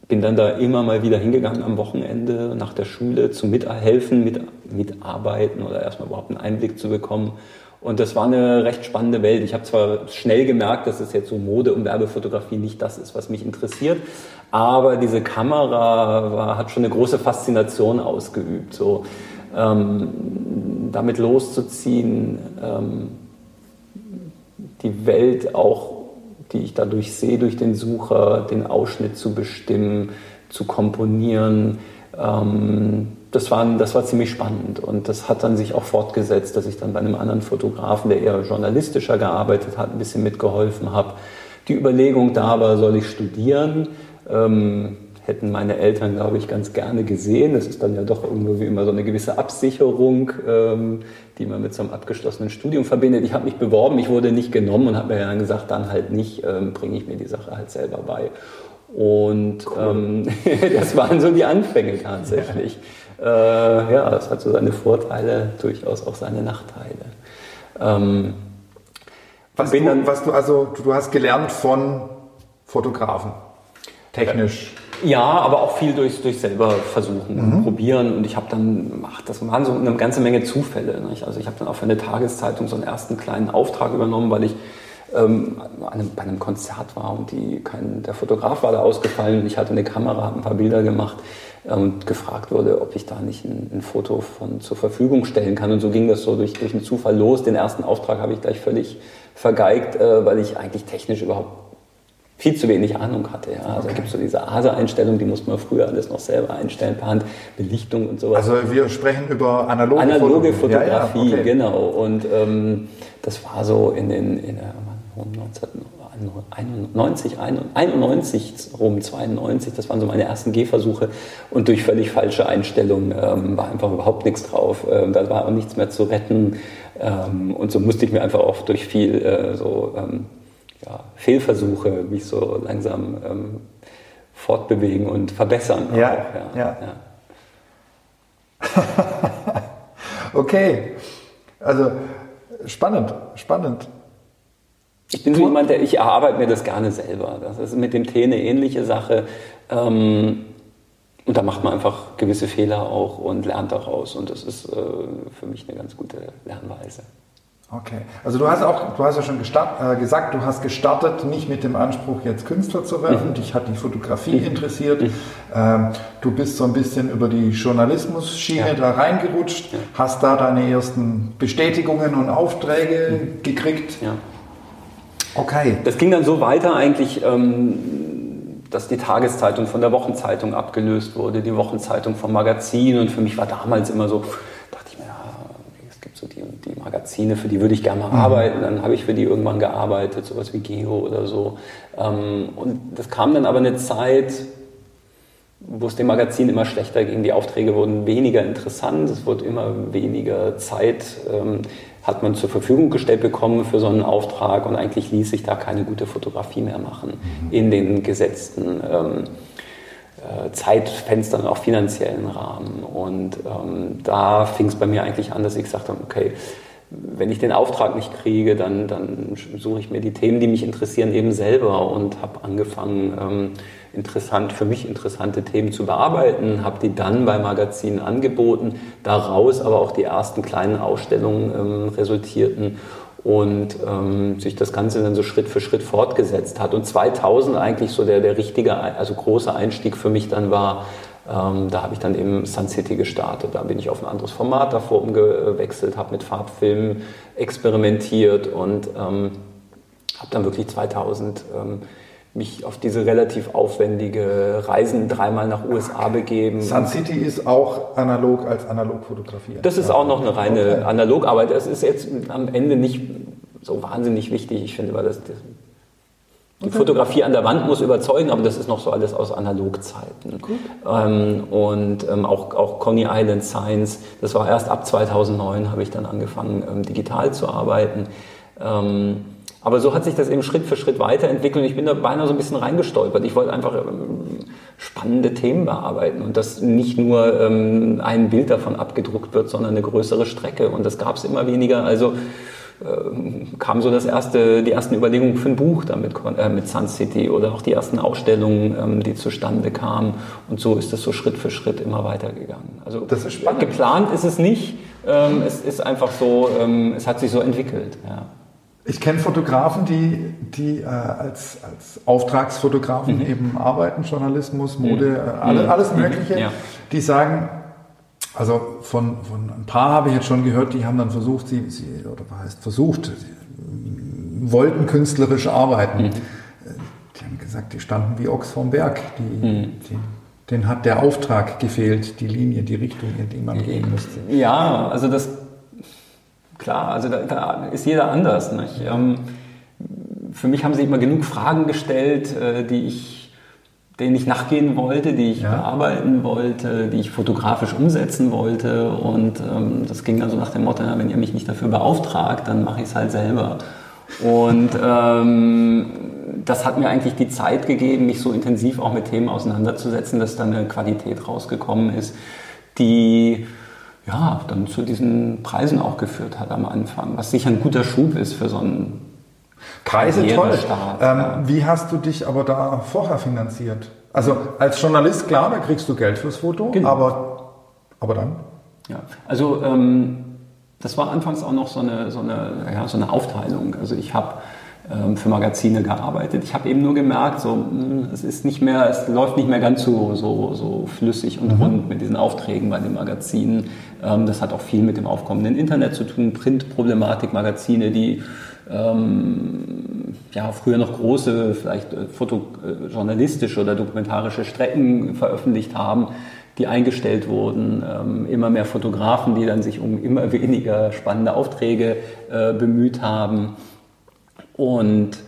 bin dann da immer mal wieder hingegangen am Wochenende nach der Schule zum Mithelfen, mit, mitarbeiten oder erstmal überhaupt einen Einblick zu bekommen. Und das war eine recht spannende Welt. Ich habe zwar schnell gemerkt, dass es jetzt so Mode- und Werbefotografie nicht das ist, was mich interessiert, aber diese Kamera war, hat schon eine große Faszination ausgeübt. So ähm, damit loszuziehen, ähm, die Welt auch, die ich dadurch sehe, durch den Sucher, den Ausschnitt zu bestimmen, zu komponieren. Ähm, das, war, das war ziemlich spannend und das hat dann sich auch fortgesetzt, dass ich dann bei einem anderen Fotografen, der eher journalistischer gearbeitet hat, ein bisschen mitgeholfen habe. Die Überlegung da war, soll ich studieren? Ähm, hätten meine Eltern, glaube ich, ganz gerne gesehen. Das ist dann ja doch irgendwo wie immer so eine gewisse Absicherung, ähm, die man mit so einem abgeschlossenen Studium verbindet. Ich habe mich beworben, ich wurde nicht genommen und habe mir dann gesagt, dann halt nicht, ähm, bringe ich mir die Sache halt selber bei. Und cool. ähm, das waren so die Anfänge tatsächlich. Ja. Äh, ja, das hat so seine Vorteile, durchaus auch seine Nachteile. Ähm, was, du, was du also, du hast gelernt von Fotografen, technisch. Ja, aber auch viel durch, durch selber versuchen und mhm. probieren. Und ich habe dann, ach, das waren so eine ganze Menge Zufälle. Nicht? Also ich habe dann auch für eine Tageszeitung so einen ersten kleinen Auftrag übernommen, weil ich ähm, einem, bei einem Konzert war und die, kein, der Fotograf war da ausgefallen und ich hatte eine Kamera, habe ein paar Bilder gemacht äh, und gefragt wurde, ob ich da nicht ein, ein, Foto von zur Verfügung stellen kann. Und so ging das so durch, durch einen Zufall los. Den ersten Auftrag habe ich gleich völlig vergeigt, äh, weil ich eigentlich technisch überhaupt viel zu wenig Ahnung hatte. Ja. Also okay. gibt so diese ASA-Einstellung, die muss man früher alles noch selber einstellen per Hand, Belichtung und sowas. Also wir sprechen über analoge, analoge Fotografie. Fotografie, ja, ja, okay. genau. Und ähm, das war so in den in der 1991, 91, rum 92, das waren so meine ersten Gehversuche und durch völlig falsche Einstellungen ähm, war einfach überhaupt nichts drauf. Ähm, da war auch nichts mehr zu retten ähm, und so musste ich mir einfach auch durch viel äh, so ähm, ja, Fehlversuche mich so langsam ähm, fortbewegen und verbessern. Ja, auch, ja, ja. okay, also spannend, spannend. Ich bin so jemand, der ich erarbeite mir das gerne selber. Das ist mit dem Tee eine ähnliche Sache. Ähm, und da macht man einfach gewisse Fehler auch und lernt daraus. Und das ist äh, für mich eine ganz gute Lernweise. Okay, also du hast auch, du hast ja schon äh, gesagt, du hast gestartet nicht mit dem Anspruch, jetzt Künstler zu werden. Mhm. Dich hat die Fotografie mhm. interessiert. Mhm. Ähm, du bist so ein bisschen über die Journalismus-Schiene ja. da reingerutscht, ja. hast da deine ersten Bestätigungen und Aufträge mhm. gekriegt. Ja. Okay. Das ging dann so weiter eigentlich, ähm, dass die Tageszeitung von der Wochenzeitung abgelöst wurde, die Wochenzeitung vom Magazin. Und für mich war damals immer so, so die, die Magazine, für die würde ich gerne mal mhm. arbeiten. Dann habe ich für die irgendwann gearbeitet, sowas wie Geo oder so. Ähm, und das kam dann aber eine Zeit, wo es dem Magazin immer schlechter ging. Die Aufträge wurden weniger interessant, es wurde immer weniger Zeit, ähm, hat man zur Verfügung gestellt bekommen für so einen Auftrag und eigentlich ließ sich da keine gute Fotografie mehr machen mhm. in den gesetzten ähm, äh, Zeitfenstern, auch finanziellen Rahmen. Und ähm, da fing es bei mir eigentlich an, dass ich gesagt habe, okay, wenn ich den Auftrag nicht kriege, dann, dann suche ich mir die Themen, die mich interessieren, eben selber und habe angefangen, ähm, interessant, für mich interessante Themen zu bearbeiten, habe die dann bei Magazinen angeboten, daraus aber auch die ersten kleinen Ausstellungen ähm, resultierten und ähm, sich das Ganze dann so Schritt für Schritt fortgesetzt hat. Und 2000 eigentlich so der, der richtige, also große Einstieg für mich dann war, ähm, da habe ich dann eben Sun City gestartet. Da bin ich auf ein anderes Format davor umgewechselt, habe mit Farbfilmen experimentiert und ähm, habe dann wirklich 2000 ähm, mich auf diese relativ aufwendige Reisen dreimal nach USA begeben. Sun City ist auch analog als analog fotografiert. Das ist auch noch eine reine okay. Analogarbeit. Das ist jetzt am Ende nicht so wahnsinnig wichtig. Ich finde, weil das, das die okay. Fotografie an der Wand muss überzeugen, aber das ist noch so alles aus Analogzeiten. Ähm, und ähm, auch, auch Coney Island Science, das war erst ab 2009, habe ich dann angefangen, ähm, digital zu arbeiten. Ähm, aber so hat sich das eben Schritt für Schritt weiterentwickelt und ich bin da beinahe so ein bisschen reingestolpert. Ich wollte einfach ähm, spannende Themen bearbeiten und dass nicht nur ähm, ein Bild davon abgedruckt wird, sondern eine größere Strecke. Und das gab es immer weniger. Also äh, kam so das erste, die ersten Überlegungen für ein Buch damit äh, mit Sun City oder auch die ersten Ausstellungen, ähm, die zustande kamen. Und so ist es so Schritt für Schritt immer weitergegangen. Also das ist spannend. geplant ist es nicht. Ähm, es ist einfach so, ähm, es hat sich so entwickelt. Ja. Ich kenne Fotografen, die, die äh, als, als Auftragsfotografen mhm. eben arbeiten, Journalismus, Mode, mhm. äh, alle, mhm. alles mhm. Mögliche, ja. die sagen, also von, von ein paar habe ich jetzt schon gehört, die haben dann versucht, sie, sie oder was heißt versucht, sie wollten künstlerisch arbeiten. Mhm. Äh, die haben gesagt, die standen wie Ochs vom Berg. Die, mhm. die, denen hat der Auftrag gefehlt, die Linie, die Richtung, in die man gehen musste. Ja, also das klar, also da, da ist jeder anders. Ähm, für mich haben sie immer genug Fragen gestellt, äh, die ich, denen ich nachgehen wollte, die ich ja. bearbeiten wollte, die ich fotografisch umsetzen wollte. Und ähm, das ging dann so nach dem Motto, na, wenn ihr mich nicht dafür beauftragt, dann mache ich es halt selber. Und ähm, das hat mir eigentlich die Zeit gegeben, mich so intensiv auch mit Themen auseinanderzusetzen, dass dann eine Qualität rausgekommen ist, die ja, dann zu diesen Preisen auch geführt hat am Anfang, was sicher ein guter Schub ist für so einen Preise toll. Ähm, ja. Wie hast du dich aber da vorher finanziert? Also als Journalist, klar, da kriegst du Geld fürs Foto, genau. aber, aber dann? Ja, also ähm, das war anfangs auch noch so eine, so eine, ja, so eine Aufteilung. Also ich habe für Magazine gearbeitet. Ich habe eben nur gemerkt, so, hm, es ist nicht mehr, es läuft nicht mehr ganz so, so, so flüssig und mhm. rund mit diesen Aufträgen bei den Magazinen. Ähm, das hat auch viel mit dem aufkommenden Internet zu tun, Printproblematik, Magazine, die ähm, ja, früher noch große, vielleicht äh, fotojournalistische oder dokumentarische Strecken veröffentlicht haben, die eingestellt wurden, ähm, immer mehr Fotografen, die dann sich um immer weniger spannende Aufträge äh, bemüht haben. Und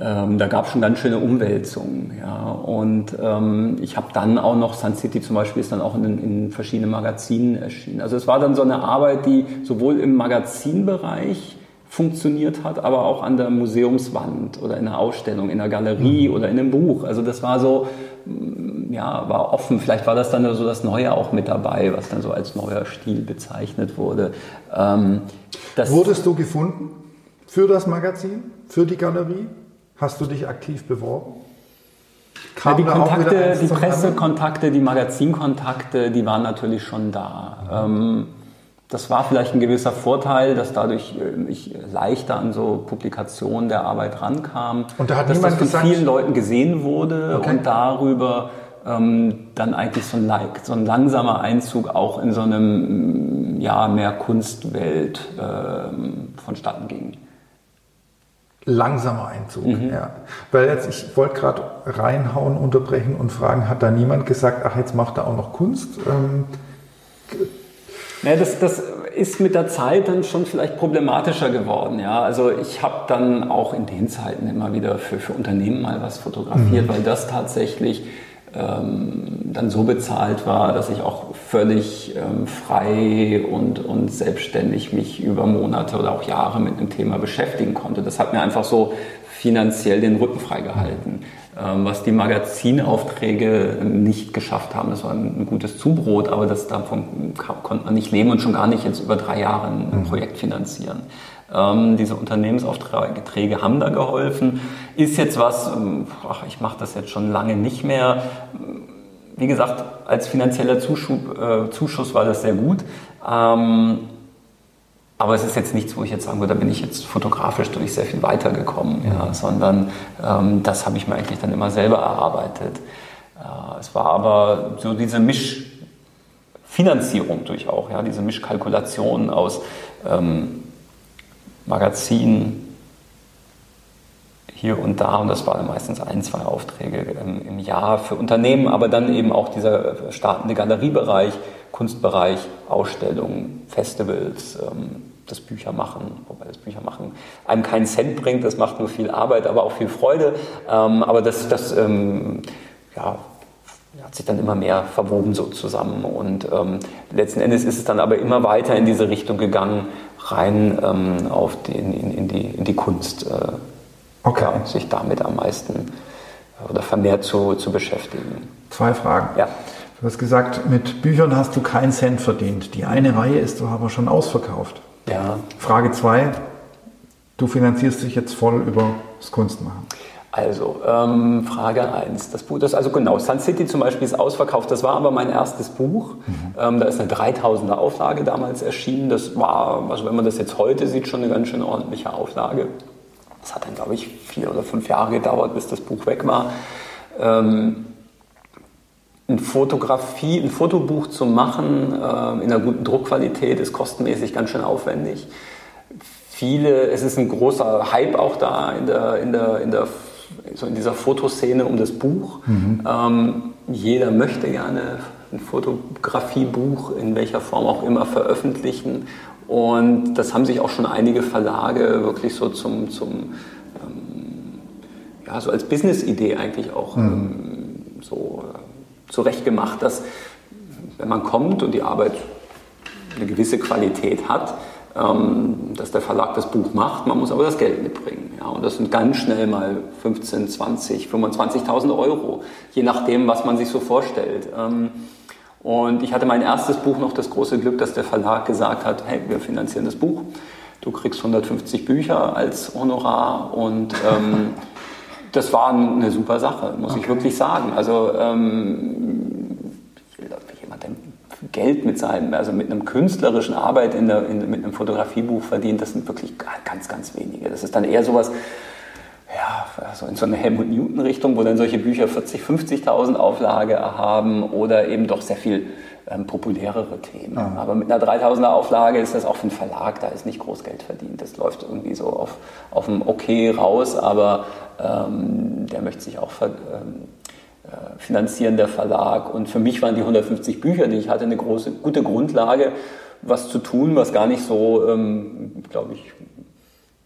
ähm, da gab es schon ganz schöne Umwälzungen. Ja. Und ähm, ich habe dann auch noch, Sun City zum Beispiel ist dann auch in, in, verschiedenen Magazinen erschienen. Also es war dann so eine Arbeit, die sowohl im Magazinbereich funktioniert hat, aber auch an der Museumswand oder in einer Ausstellung, in einer Galerie mhm. oder in einem Buch. Also das war so, mm, ja, war offen. Vielleicht war das dann so das Neue auch mit dabei, was dann so als neuer Stil bezeichnet wurde. Ähm, Wurdest du gefunden für das Magazin, für die Galerie? Hast du dich aktiv beworben? Ja, die Kontakte, die Pressekontakte, die Magazinkontakte, die waren natürlich schon da. Ähm, das war vielleicht ein gewisser Vorteil, dass dadurch äh, ich leichter an so Publikationen der Arbeit rankam. Und da hat dass niemand das von gesagt, vielen Leuten gesehen wurde okay. und darüber ähm, dann eigentlich so ein, so ein, langsamer Einzug auch in so einem ja, mehr Kunstwelt ähm, vonstatten ging langsamer Einzug. Mhm. Ja. Weil jetzt, ich wollte gerade reinhauen, unterbrechen und fragen, hat da niemand gesagt, ach, jetzt macht er auch noch Kunst? Ähm, ja, das, das ist mit der Zeit dann schon vielleicht problematischer geworden. Ja? Also ich habe dann auch in den Zeiten immer wieder für, für Unternehmen mal was fotografiert, mhm. weil das tatsächlich ähm, dann so bezahlt war, dass ich auch völlig ähm, frei und, und selbstständig mich über Monate oder auch Jahre mit einem Thema beschäftigen konnte. Das hat mir einfach so finanziell den Rücken freigehalten. Ähm, was die Magazinaufträge nicht geschafft haben, das war ein, gutes Zubrot, aber das, davon konnte man nicht leben und schon gar nicht jetzt über drei Jahre ein mhm. Projekt finanzieren. Ähm, diese Unternehmensaufträge haben da geholfen. Ist jetzt was, ähm, ach, ich mache das jetzt schon lange nicht mehr. Wie gesagt, als finanzieller Zuschub, äh, Zuschuss war das sehr gut. Ähm, aber es ist jetzt nichts, wo ich jetzt sagen würde, da bin ich jetzt fotografisch durch sehr viel weitergekommen, ja, sondern ähm, das habe ich mir eigentlich dann immer selber erarbeitet. Äh, es war aber so diese Mischfinanzierung durch auch, ja, diese Mischkalkulation aus ähm, Magazin hier und da und das waren meistens ein, zwei Aufträge im, im Jahr für Unternehmen, aber dann eben auch dieser startende Galeriebereich, Kunstbereich, Ausstellungen, Festivals, ähm, das Büchermachen, wobei das Büchermachen einem keinen Cent bringt, das macht nur viel Arbeit, aber auch viel Freude. Ähm, aber das, das ähm, ja, hat sich dann immer mehr verwoben so zusammen und ähm, letzten Endes ist es dann aber immer weiter in diese Richtung gegangen, rein ähm, auf die, in, in, die, in die Kunst, äh, okay. ja, sich damit am meisten äh, oder vermehrt zu, zu beschäftigen. Zwei Fragen. Ja. Du hast gesagt, mit Büchern hast du keinen Cent verdient. Die eine Reihe ist du aber schon ausverkauft. Ja. Frage zwei, du finanzierst dich jetzt voll über das Kunstmachen. Also, ähm, Frage 1. Das Buch, das, also genau, Sun City zum Beispiel ist ausverkauft. Das war aber mein erstes Buch. Mhm. Ähm, da ist eine 3000er Auflage damals erschienen. Das war, also wenn man das jetzt heute sieht, schon eine ganz schön ordentliche Auflage. Das hat dann, glaube ich, vier oder fünf Jahre gedauert, bis das Buch weg war. Ähm, ein Fotografie, ein Fotobuch zu machen äh, in einer guten Druckqualität ist kostenmäßig ganz schön aufwendig. Viele, es ist ein großer Hype auch da in der, in der, in der so in dieser Fotoszene um das Buch. Mhm. Ähm, jeder möchte gerne ein Fotografiebuch in welcher Form auch immer veröffentlichen. Und das haben sich auch schon einige Verlage wirklich so zum, zum ähm, ja, so als Business-Idee eigentlich auch mhm. ähm, so äh, zurechtgemacht, dass wenn man kommt und die Arbeit eine gewisse Qualität hat, dass der Verlag das Buch macht, man muss aber das Geld mitbringen. Ja, und das sind ganz schnell mal 15, 20, 25.000 Euro, je nachdem, was man sich so vorstellt. Ähm, und ich hatte mein erstes Buch noch das große Glück, dass der Verlag gesagt hat, hey, wir finanzieren das Buch, du kriegst 150 Bücher als Honorar und ähm, das war eine super Sache, muss okay. ich wirklich sagen. Also ähm, Geld mit seinem, also mit einem künstlerischen Arbeit in der, in, mit einem Fotografiebuch verdient, das sind wirklich ganz, ganz wenige. Das ist dann eher sowas, ja, also in so eine Helmut Newton-Richtung, wo dann solche Bücher 40, 50.000 Auflage haben oder eben doch sehr viel ähm, populärere Themen. Ah. Aber mit einer 3000er Auflage ist das auch für einen Verlag, da ist nicht groß Geld verdient. Das läuft irgendwie so auf, auf dem Okay raus, aber ähm, der möchte sich auch ver, ähm, äh, finanzieren, der Verlag. Und für mich waren die 150 Bücher, die ich hatte, eine große, gute Grundlage, was zu tun, was gar nicht so, ähm, glaube ich,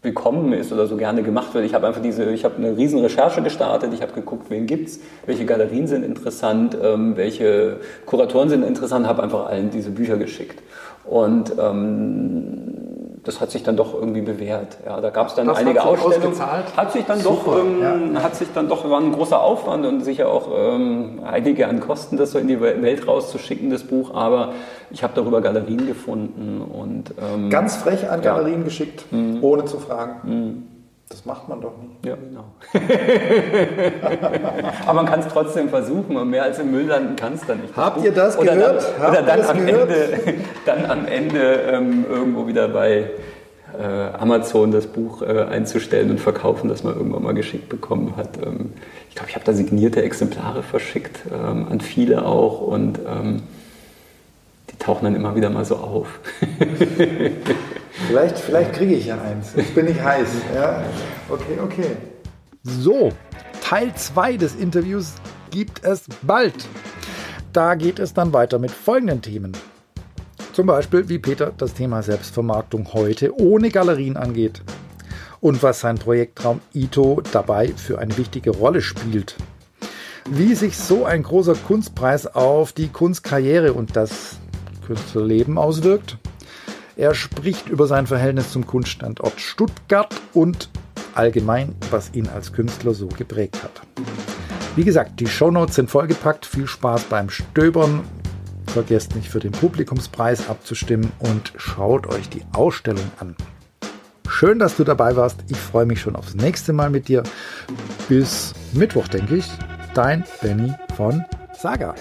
willkommen ist oder so gerne gemacht wird. Ich habe einfach diese, ich habe eine riesen Recherche gestartet, ich habe geguckt, wen gibt's, welche Galerien sind interessant, ähm, welche Kuratoren sind interessant, habe einfach allen diese Bücher geschickt. Und ähm, das hat sich dann doch irgendwie bewährt. Ja, da gab es dann das einige Ausstellungen. Hat sich dann Super, doch, ähm, ja. hat sich dann doch, war ein großer Aufwand und sicher auch ähm, einige an Kosten, das so in die Welt rauszuschicken, das Buch. Aber ich habe darüber Galerien gefunden und ähm, ganz frech an Galerien ja. geschickt, mhm. ohne zu fragen. Mhm. Das macht man doch nicht. Ja, genau. Aber man kann es trotzdem versuchen und mehr als im Müll landen kann es dann nicht. Habt ihr das oder gehört? Dann, oder dann am, gehört? Ende, dann am Ende ähm, irgendwo wieder bei äh, Amazon das Buch äh, einzustellen und verkaufen, das man irgendwann mal geschickt bekommen hat. Ähm, ich glaube, ich habe da signierte Exemplare verschickt, ähm, an viele auch und ähm, die tauchen dann immer wieder mal so auf. Vielleicht, vielleicht kriege ich ja eins. Jetzt bin ich heiß. Ja? Okay, okay. So, Teil 2 des Interviews gibt es bald. Da geht es dann weiter mit folgenden Themen. Zum Beispiel, wie Peter das Thema Selbstvermarktung heute ohne Galerien angeht. Und was sein Projektraum Ito dabei für eine wichtige Rolle spielt. Wie sich so ein großer Kunstpreis auf die Kunstkarriere und das Künstlerleben auswirkt er spricht über sein Verhältnis zum Kunststandort Stuttgart und allgemein, was ihn als Künstler so geprägt hat. Wie gesagt, die Shownotes sind vollgepackt. Viel Spaß beim Stöbern. Vergesst nicht für den Publikumspreis abzustimmen und schaut euch die Ausstellung an. Schön, dass du dabei warst. Ich freue mich schon aufs nächste Mal mit dir. Bis Mittwoch, denke ich. Dein Benny von Saga.